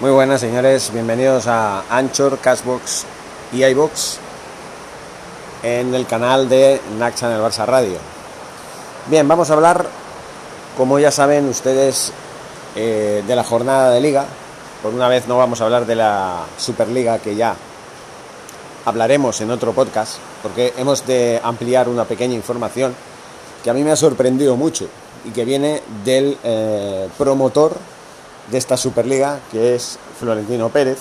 Muy buenas señores, bienvenidos a Anchor, Cashbox y iBox en el canal de Naxa en el Barça Radio. Bien, vamos a hablar, como ya saben ustedes, eh, de la jornada de liga. Por una vez no vamos a hablar de la Superliga que ya hablaremos en otro podcast, porque hemos de ampliar una pequeña información que a mí me ha sorprendido mucho y que viene del eh, promotor de esta Superliga, que es Florentino Pérez,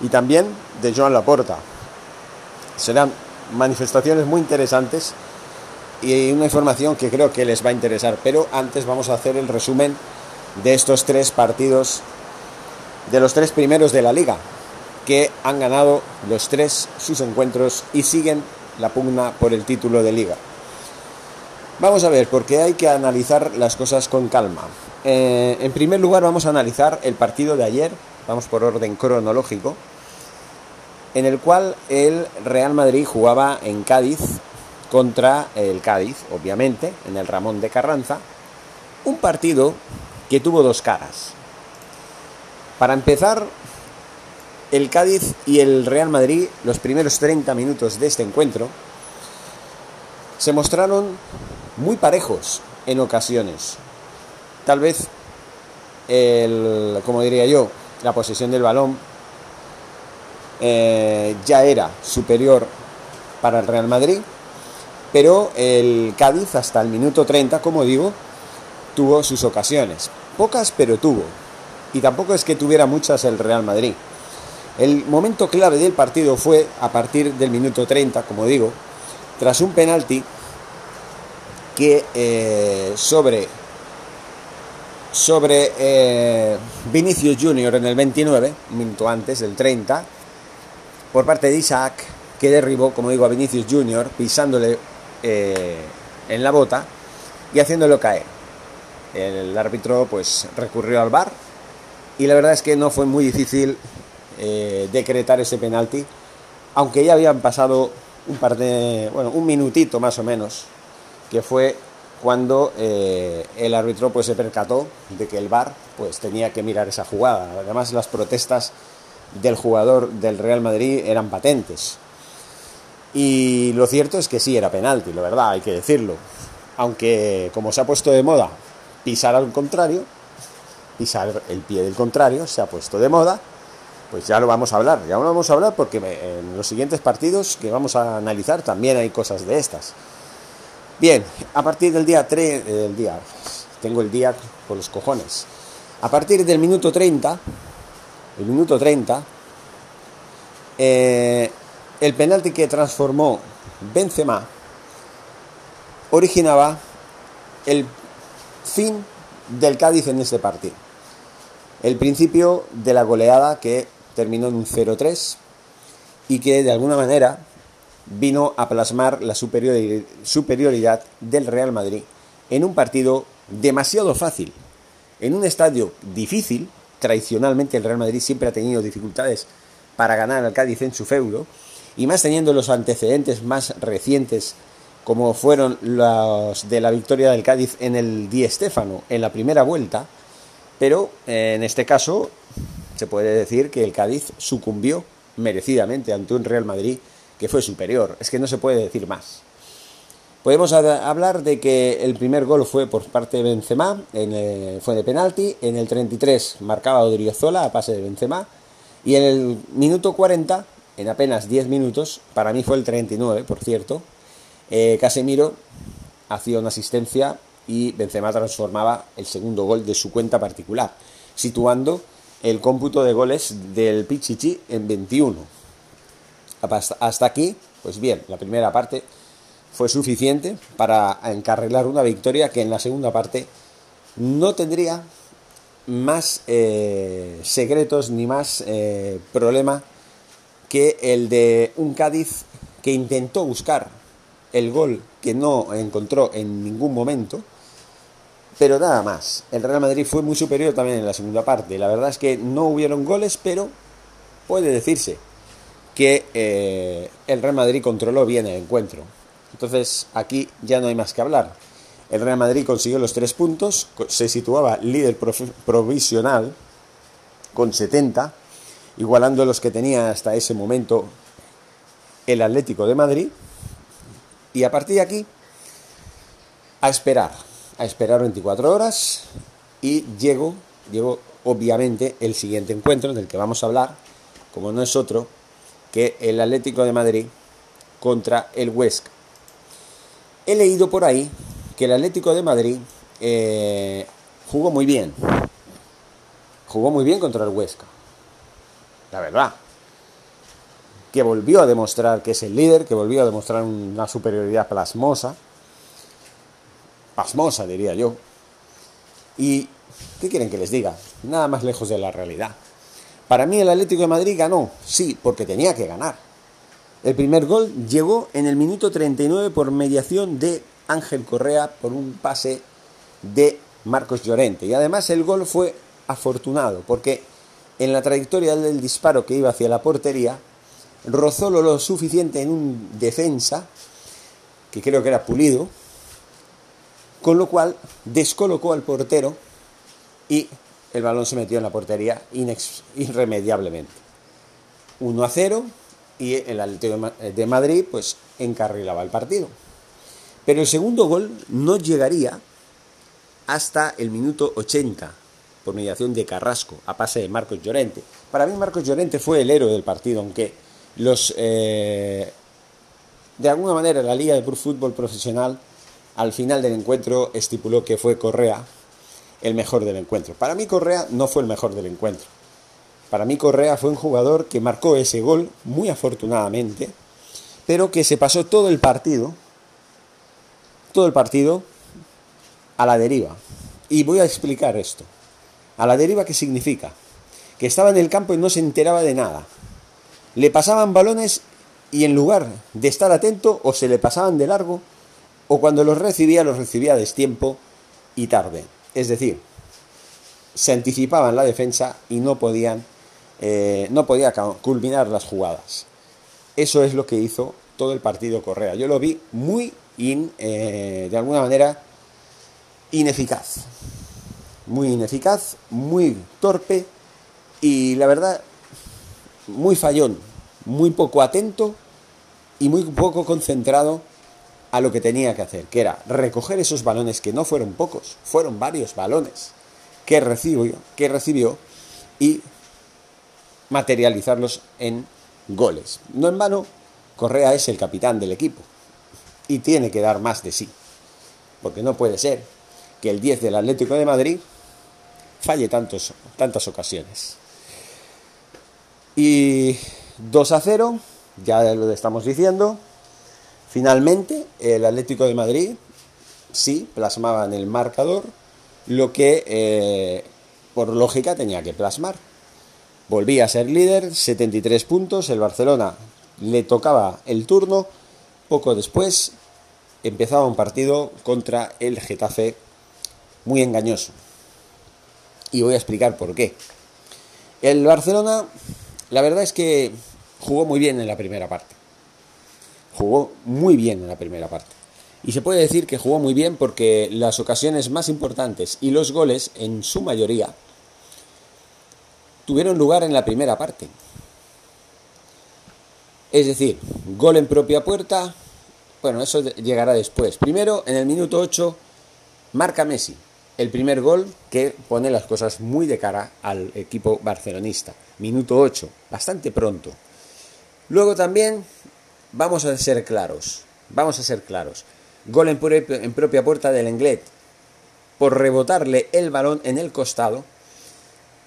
y también de Joan Laporta. Serán manifestaciones muy interesantes y una información que creo que les va a interesar. Pero antes vamos a hacer el resumen de estos tres partidos, de los tres primeros de la liga, que han ganado los tres sus encuentros y siguen la pugna por el título de liga. Vamos a ver, porque hay que analizar las cosas con calma. Eh, en primer lugar vamos a analizar el partido de ayer, vamos por orden cronológico, en el cual el Real Madrid jugaba en Cádiz contra el Cádiz, obviamente, en el Ramón de Carranza, un partido que tuvo dos caras. Para empezar, el Cádiz y el Real Madrid, los primeros 30 minutos de este encuentro, se mostraron muy parejos en ocasiones. Tal vez, el, como diría yo, la posesión del balón eh, ya era superior para el Real Madrid, pero el Cádiz hasta el minuto 30, como digo, tuvo sus ocasiones. Pocas, pero tuvo. Y tampoco es que tuviera muchas el Real Madrid. El momento clave del partido fue a partir del minuto 30, como digo, tras un penalti que eh, sobre sobre eh, Vinicius Junior en el 29, un minuto antes del 30, por parte de Isaac, que derribó, como digo, a Vinicius Junior, pisándole eh, en la bota y haciéndolo caer. El árbitro pues recurrió al bar y la verdad es que no fue muy difícil decretar ese penalti, aunque ya habían pasado un par de, bueno, un minutito más o menos que fue cuando eh, el árbitro pues se percató de que el VAR pues tenía que mirar esa jugada. Además las protestas del jugador del Real Madrid eran patentes. Y lo cierto es que sí era penalti, la verdad, hay que decirlo. Aunque como se ha puesto de moda pisar al contrario, pisar el pie del contrario, se ha puesto de moda, pues ya lo vamos a hablar. Ya lo vamos a hablar porque en los siguientes partidos que vamos a analizar también hay cosas de estas. Bien, a partir del día 3, del día, tengo el día por los cojones. A partir del minuto 30, el minuto 30, eh, el penalti que transformó Benzema originaba el fin del Cádiz en este partido. El principio de la goleada que terminó en un 0-3 y que de alguna manera vino a plasmar la superioridad del Real Madrid en un partido demasiado fácil, en un estadio difícil, tradicionalmente el Real Madrid siempre ha tenido dificultades para ganar al Cádiz en su feudo, y más teniendo los antecedentes más recientes como fueron los de la victoria del Cádiz en el Di Stéfano en la primera vuelta, pero en este caso se puede decir que el Cádiz sucumbió merecidamente ante un Real Madrid que fue superior. Es que no se puede decir más. Podemos hablar de que el primer gol fue por parte de Benzema, en fue de penalti, en el 33 marcaba Odriozola a pase de Benzema, y en el minuto 40, en apenas 10 minutos, para mí fue el 39, por cierto, eh, Casemiro hacía una asistencia y Benzema transformaba el segundo gol de su cuenta particular, situando el cómputo de goles del Pichichi en 21. Hasta aquí, pues bien, la primera parte fue suficiente para encarrilar una victoria que en la segunda parte no tendría más eh, secretos ni más eh, problema que el de un Cádiz que intentó buscar el gol que no encontró en ningún momento, pero nada más. El Real Madrid fue muy superior también en la segunda parte. La verdad es que no hubieron goles, pero puede decirse que eh, el Real Madrid controló bien el encuentro. Entonces aquí ya no hay más que hablar. El Real Madrid consiguió los tres puntos, se situaba líder provisional con 70, igualando los que tenía hasta ese momento el Atlético de Madrid. Y a partir de aquí, a esperar, a esperar 24 horas y llego, llego obviamente el siguiente encuentro del que vamos a hablar, como no es otro que el Atlético de Madrid contra el Huesca. He leído por ahí que el Atlético de Madrid eh, jugó muy bien. Jugó muy bien contra el Huesca. La verdad. Que volvió a demostrar que es el líder, que volvió a demostrar una superioridad plasmosa. Pasmosa, diría yo. Y, ¿qué quieren que les diga? Nada más lejos de la realidad. Para mí el Atlético de Madrid ganó, sí, porque tenía que ganar. El primer gol llegó en el minuto 39 por mediación de Ángel Correa por un pase de Marcos Llorente. Y además el gol fue afortunado porque en la trayectoria del disparo que iba hacia la portería rozó lo suficiente en un defensa, que creo que era pulido, con lo cual descolocó al portero y el balón se metió en la portería irremediablemente. 1 a 0 y el Atlético de Madrid pues encarrilaba el partido. Pero el segundo gol no llegaría hasta el minuto 80 por mediación de Carrasco a pase de Marcos Llorente. Para mí Marcos Llorente fue el héroe del partido, aunque los eh, de alguna manera la Liga de Fútbol Profesional al final del encuentro estipuló que fue Correa el mejor del encuentro. Para mí Correa no fue el mejor del encuentro. Para mí Correa fue un jugador que marcó ese gol muy afortunadamente, pero que se pasó todo el partido, todo el partido a la deriva. Y voy a explicar esto. A la deriva, ¿qué significa? Que estaba en el campo y no se enteraba de nada. Le pasaban balones y en lugar de estar atento o se le pasaban de largo o cuando los recibía los recibía a destiempo y tarde. Es decir, se anticipaban la defensa y no podían eh, no podía culminar las jugadas. Eso es lo que hizo todo el partido Correa. Yo lo vi muy, eh, de alguna manera, ineficaz. Muy ineficaz, muy torpe y la verdad, muy fallón, muy poco atento y muy poco concentrado a lo que tenía que hacer, que era recoger esos balones que no fueron pocos, fueron varios balones que recibió, que recibió y materializarlos en goles. No en vano, Correa es el capitán del equipo y tiene que dar más de sí, porque no puede ser que el 10 del Atlético de Madrid falle tantos, tantas ocasiones. Y 2 a 0, ya lo estamos diciendo, finalmente el Atlético de Madrid sí plasmaba en el marcador lo que eh, por lógica tenía que plasmar volvía a ser líder, 73 puntos, el Barcelona le tocaba el turno, poco después empezaba un partido contra el Getafe muy engañoso. Y voy a explicar por qué. El Barcelona, la verdad es que jugó muy bien en la primera parte. Jugó muy bien en la primera parte. Y se puede decir que jugó muy bien porque las ocasiones más importantes y los goles, en su mayoría, tuvieron lugar en la primera parte. Es decir, gol en propia puerta, bueno, eso llegará después. Primero, en el minuto 8, marca Messi, el primer gol que pone las cosas muy de cara al equipo barcelonista. Minuto 8, bastante pronto. Luego también, vamos a ser claros, vamos a ser claros. Gol en, en propia puerta del Englet, por rebotarle el balón en el costado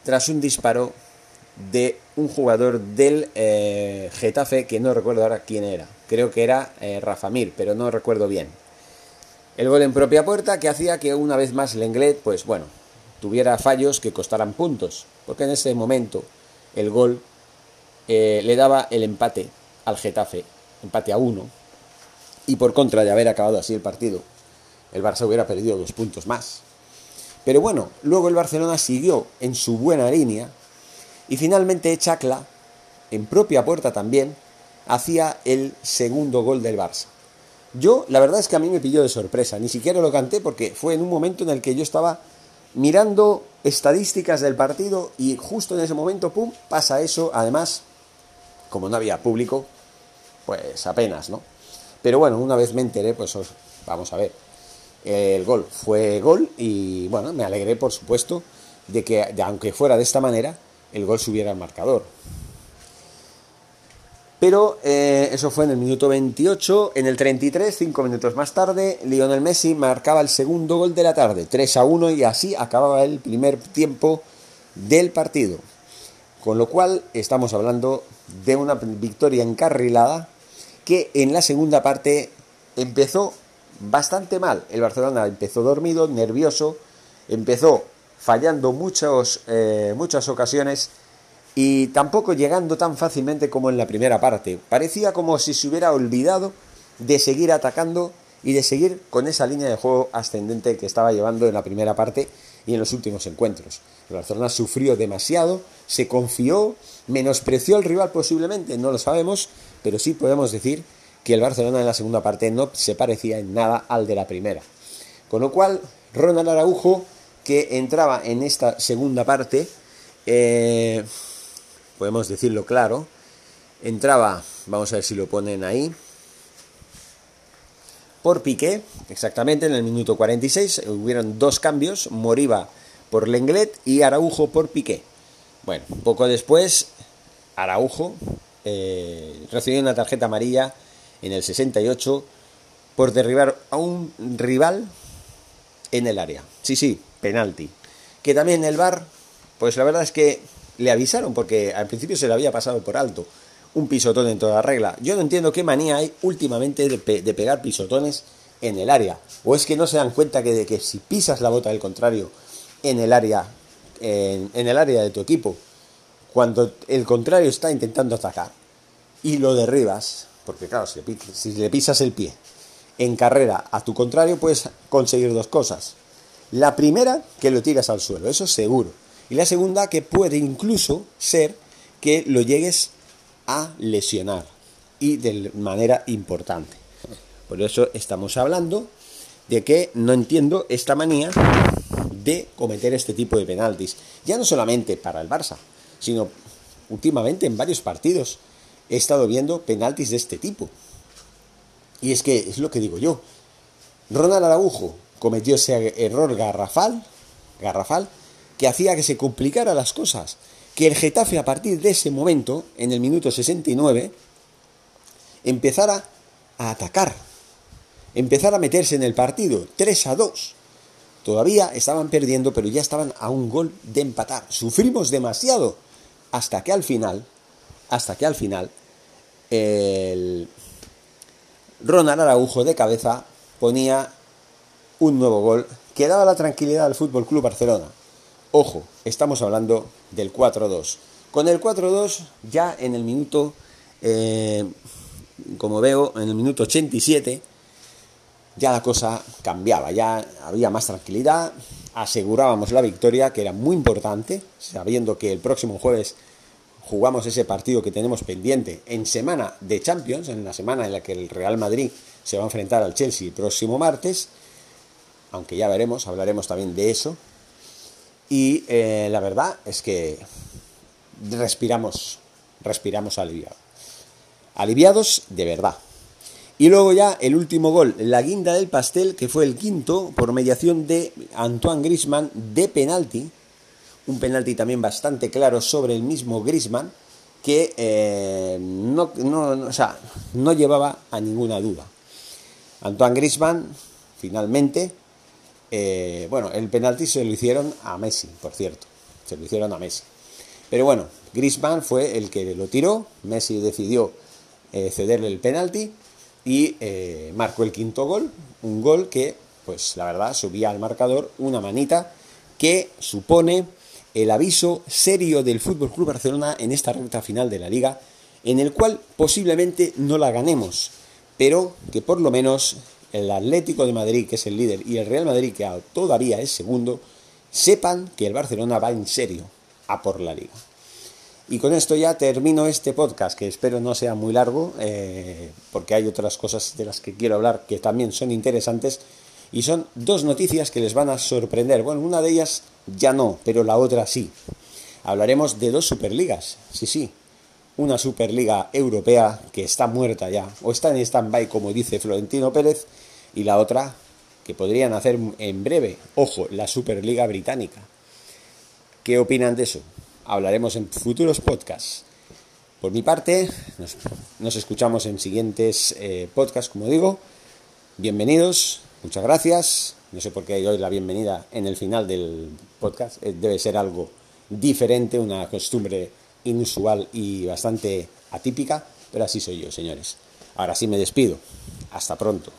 tras un disparo de un jugador del eh, Getafe que no recuerdo ahora quién era. Creo que era eh, Rafa Mir, pero no recuerdo bien. El gol en propia puerta que hacía que una vez más Lenglet, pues bueno, tuviera fallos que costaran puntos, porque en ese momento el gol eh, le daba el empate al Getafe, empate a uno, y por contra de haber acabado así el partido, el Barça hubiera perdido dos puntos más. Pero bueno, luego el Barcelona siguió en su buena línea y finalmente Chacla, en propia puerta también, hacía el segundo gol del Barça. Yo, la verdad es que a mí me pilló de sorpresa, ni siquiera lo canté porque fue en un momento en el que yo estaba mirando estadísticas del partido y justo en ese momento, ¡pum!, pasa eso. Además, como no había público, pues apenas, ¿no? Pero bueno, una vez me enteré, pues vamos a ver. El gol fue gol y bueno, me alegré, por supuesto, de que, aunque fuera de esta manera, el gol subiera al marcador. Pero eh, eso fue en el minuto 28. En el 33, cinco minutos más tarde, Lionel Messi marcaba el segundo gol de la tarde, 3 a 1, y así acababa el primer tiempo del partido. Con lo cual, estamos hablando de una victoria encarrilada que en la segunda parte empezó bastante mal. El Barcelona empezó dormido, nervioso, empezó fallando muchos, eh, muchas ocasiones y tampoco llegando tan fácilmente como en la primera parte. Parecía como si se hubiera olvidado de seguir atacando y de seguir con esa línea de juego ascendente que estaba llevando en la primera parte y en los últimos encuentros. El Barcelona sufrió demasiado, se confió, menospreció al rival posiblemente, no lo sabemos, pero sí podemos decir que el Barcelona en la segunda parte no se parecía en nada al de la primera. Con lo cual, Ronald Araujo, que entraba en esta segunda parte, eh, podemos decirlo claro, entraba, vamos a ver si lo ponen ahí, por Piqué, exactamente en el minuto 46, hubieron dos cambios, Moriba por Lenglet y Araujo por Piqué. Bueno, poco después, Araujo eh, recibió una tarjeta amarilla en el 68 por derribar a un rival en el área. Sí, sí, penalti. Que también el VAR, pues la verdad es que le avisaron porque al principio se le había pasado por alto un pisotón en toda regla. Yo no entiendo qué manía hay últimamente de, pegar pisotones en el área. O es que no se dan cuenta que, de que si pisas la bota del contrario en el área, en, el área de tu equipo, cuando el contrario está intentando atacar y lo derribas, porque claro, si si le pisas el pie en carrera a tu contrario, puedes conseguir dos cosas. La primera, que lo tiras al suelo, eso seguro. Y la segunda, que puede incluso ser que lo llegues a lesionar y de manera importante. Por eso estamos hablando de que no entiendo esta manía de cometer este tipo de penaltis. Ya no solamente para el Barça, sino últimamente en varios partidos he estado viendo penaltis de este tipo. Y es que es lo que digo yo. Ronald Araujo cometió ese error garrafal, garrafal que hacía que se complicara las cosas. Que el Getafe a partir de ese momento, en el minuto 69, empezara a atacar, empezara a meterse en el partido, 3 a 2. Todavía estaban perdiendo, pero ya estaban a un gol de empatar. Sufrimos demasiado hasta que al final, hasta que al final, el Ronald Araujo de cabeza ponía un nuevo gol que daba la tranquilidad al Fútbol Club Barcelona. Ojo, estamos hablando del 4-2. Con el 4-2 ya en el minuto, eh, como veo, en el minuto 87 ya la cosa cambiaba, ya había más tranquilidad, asegurábamos la victoria, que era muy importante, sabiendo que el próximo jueves jugamos ese partido que tenemos pendiente en semana de Champions, en la semana en la que el Real Madrid se va a enfrentar al Chelsea el próximo martes, aunque ya veremos, hablaremos también de eso. Y eh, la verdad es que respiramos, respiramos aliviados. Aliviados de verdad. Y luego ya el último gol, la guinda del pastel, que fue el quinto por mediación de Antoine Grisman de penalti, un penalti también bastante claro sobre el mismo Grisman, que eh, no, no, llevaba a ninguna duda. Antoine Grisman, finalmente, eh, bueno, el penalti se lo hicieron a Messi, por cierto, se lo hicieron a Messi. Pero bueno, Grisman fue el que lo tiró, Messi decidió eh, cederle el penalti y marcó el quinto gol, un gol que, pues la verdad, subía al marcador una manita que supone el aviso serio del Fútbol Club Barcelona en esta recta final de la liga, en el cual posiblemente no la ganemos, pero que por lo menos el Atlético de Madrid, que es el líder, y el Real Madrid, que todavía es segundo, sepan que el Barcelona va en serio a por la liga. Y con esto ya termino este podcast, que espero no sea muy largo, eh, porque hay otras cosas de las que quiero hablar que también son interesantes, y son dos noticias que les van a sorprender. Bueno, una de ellas ya no, pero la otra sí. Hablaremos de dos superligas, sí, sí. Una superliga europea que está muerta ya, o está en stand-by como dice Florentino Pérez, y la otra que podrían hacer en breve, ojo, la superliga británica. ¿Qué opinan de eso? Hablaremos en futuros podcasts. Por mi parte, nos, escuchamos en siguientes eh, podcasts, como digo. Bienvenidos, muchas gracias. No sé por qué doy la bienvenida en el final del podcast. Eh, debe ser algo diferente, una costumbre inusual y bastante atípica, pero así soy yo, señores. Ahora sí me despido. Hasta pronto.